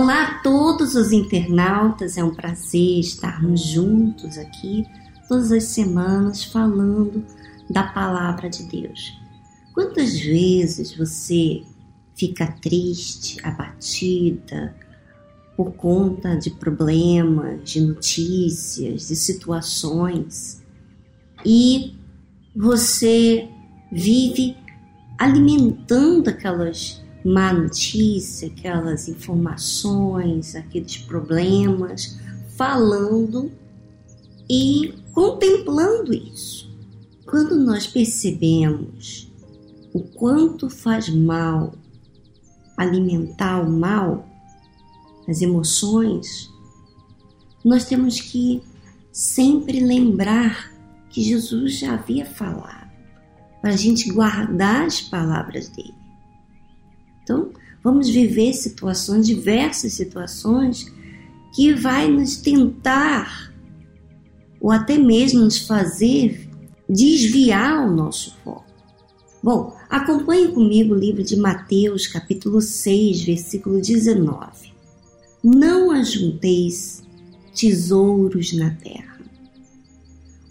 Olá a todos os internautas, é um prazer estarmos juntos aqui todas as semanas falando da palavra de Deus. Quantas vezes você fica triste, abatida por conta de problemas, de notícias, de situações e você vive alimentando aquelas má notícia, aquelas informações, aqueles problemas, falando e contemplando isso. Quando nós percebemos o quanto faz mal alimentar o mal, as emoções, nós temos que sempre lembrar que Jesus já havia falado, para a gente guardar as palavras dele. Então, vamos viver situações, diversas situações, que vai nos tentar, ou até mesmo nos fazer desviar o nosso foco. Bom, acompanhe comigo o livro de Mateus, capítulo 6, versículo 19. Não ajunteis tesouros na terra,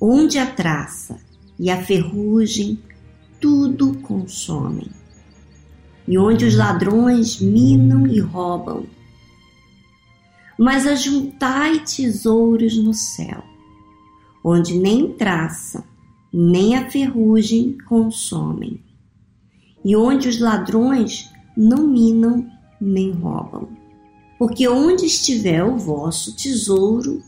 onde a traça e a ferrugem tudo consomem e onde os ladrões minam e roubam. Mas ajuntai tesouros no céu, onde nem traça, nem a ferrugem consomem, e onde os ladrões não minam nem roubam. Porque onde estiver o vosso tesouro,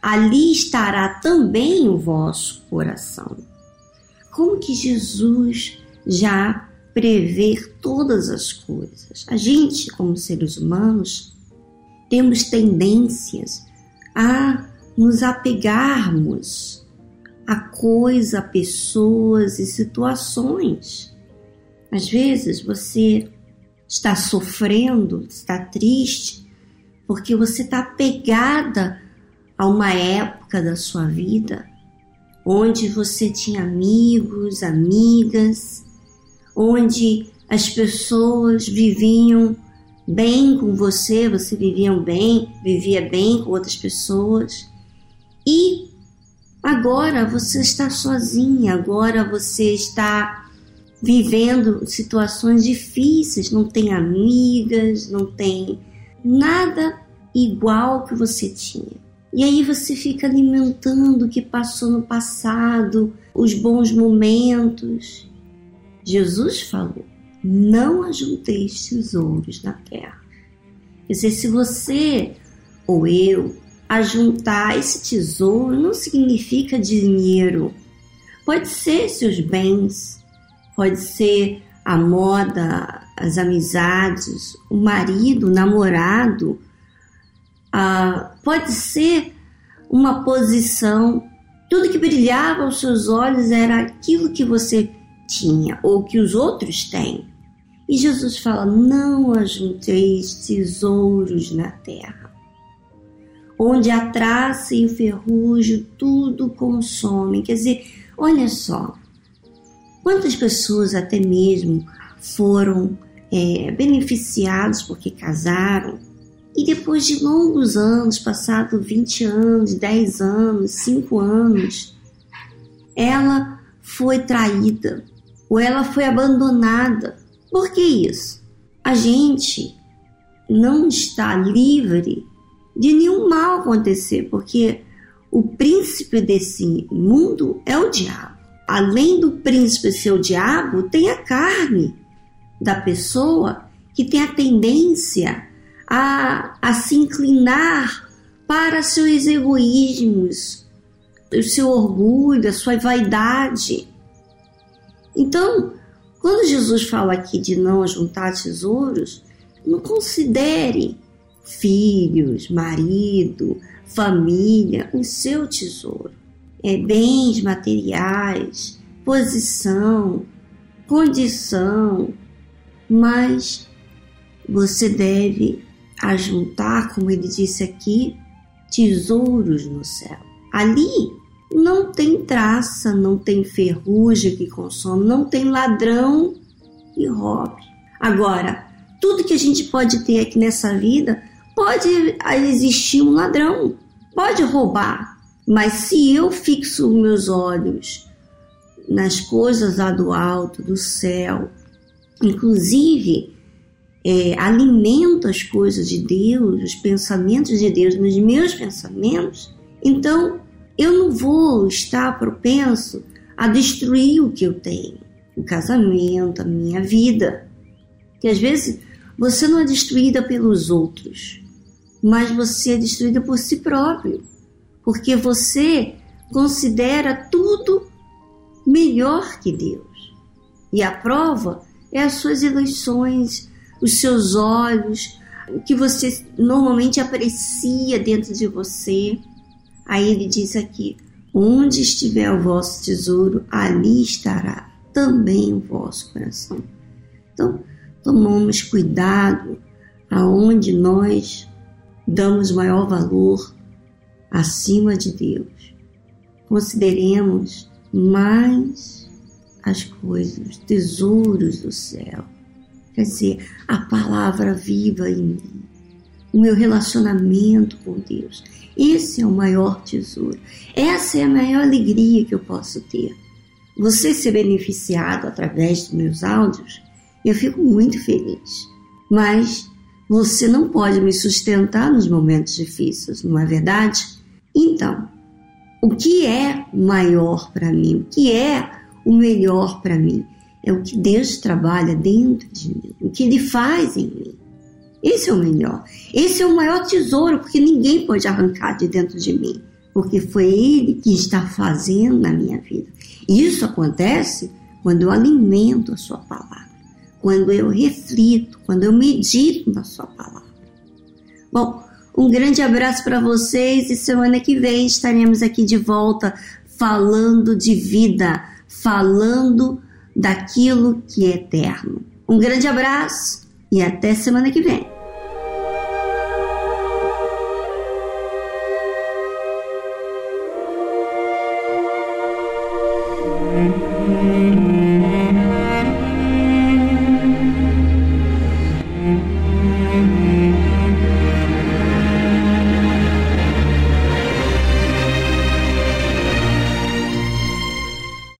ali estará também o vosso coração. Como que Jesus já prever todas as coisas. A gente, como seres humanos, temos tendências a nos apegarmos a coisas, a pessoas e situações. Às vezes você está sofrendo, está triste, porque você está apegada a uma época da sua vida onde você tinha amigos, amigas, onde as pessoas viviam bem com você, você vivia bem, vivia bem com outras pessoas. E agora você está sozinha, agora você está vivendo situações difíceis, não tem amigas, não tem nada igual que você tinha. E aí você fica alimentando o que passou no passado, os bons momentos. Jesus falou: não ajunteis tesouros na terra. Quer dizer, se você ou eu ajuntar esse tesouro, não significa dinheiro. Pode ser seus bens, pode ser a moda, as amizades, o marido, o namorado, ah, pode ser uma posição. Tudo que brilhava aos seus olhos era aquilo que você tinha ou que os outros têm. E Jesus fala: Não ajunteis tesouros na terra, onde a traça e o ferrugem tudo consomem. Quer dizer, olha só, quantas pessoas até mesmo foram é, beneficiados porque casaram e depois de longos anos, passado 20 anos, 10 anos, 5 anos, ela foi traída, ou ela foi abandonada. Por que isso? A gente não está livre de nenhum mal acontecer, porque o príncipe desse mundo é o diabo. Além do príncipe ser o diabo, tem a carne da pessoa que tem a tendência a, a se inclinar para seus egoísmos, o seu orgulho, a sua vaidade. Então, quando Jesus fala aqui de não juntar tesouros, não considere filhos, marido, família o seu tesouro. É bens materiais, posição, condição, mas você deve ajuntar, como ele disse aqui, tesouros no céu. Ali não tem traça, não tem ferrugem que consome, não tem ladrão que roube. Agora, tudo que a gente pode ter aqui nessa vida Pode existir um ladrão, pode roubar, mas se eu fixo meus olhos nas coisas lá do alto, do céu, inclusive é, alimento as coisas de Deus, os pensamentos de Deus nos meus pensamentos, então eu não vou estar propenso a destruir o que eu tenho, o casamento, a minha vida. Que às vezes você não é destruída pelos outros, mas você é destruída por si próprio, porque você considera tudo melhor que Deus. E a prova é as suas eleições, os seus olhos, o que você normalmente aprecia dentro de você. Aí ele diz aqui: onde estiver o vosso tesouro, ali estará também o vosso coração. Então, tomamos cuidado aonde nós damos maior valor acima de Deus. Consideremos mais as coisas, os tesouros do céu. Quer dizer, a palavra viva em mim, o meu relacionamento com Deus. Esse é o maior tesouro. Essa é a maior alegria que eu posso ter. Você ser beneficiado através dos meus áudios, eu fico muito feliz. Mas você não pode me sustentar nos momentos difíceis, não é verdade? Então, o que é maior para mim? O que é o melhor para mim? É o que Deus trabalha dentro de mim, o que Ele faz em mim. Esse é o melhor. Esse é o maior tesouro, porque ninguém pode arrancar de dentro de mim, porque foi Ele que está fazendo na minha vida. Isso acontece quando eu alimento a Sua palavra, quando eu reflito, quando eu medito na Sua palavra. Bom, um grande abraço para vocês e semana que vem estaremos aqui de volta falando de vida, falando daquilo que é eterno. Um grande abraço e até semana que vem.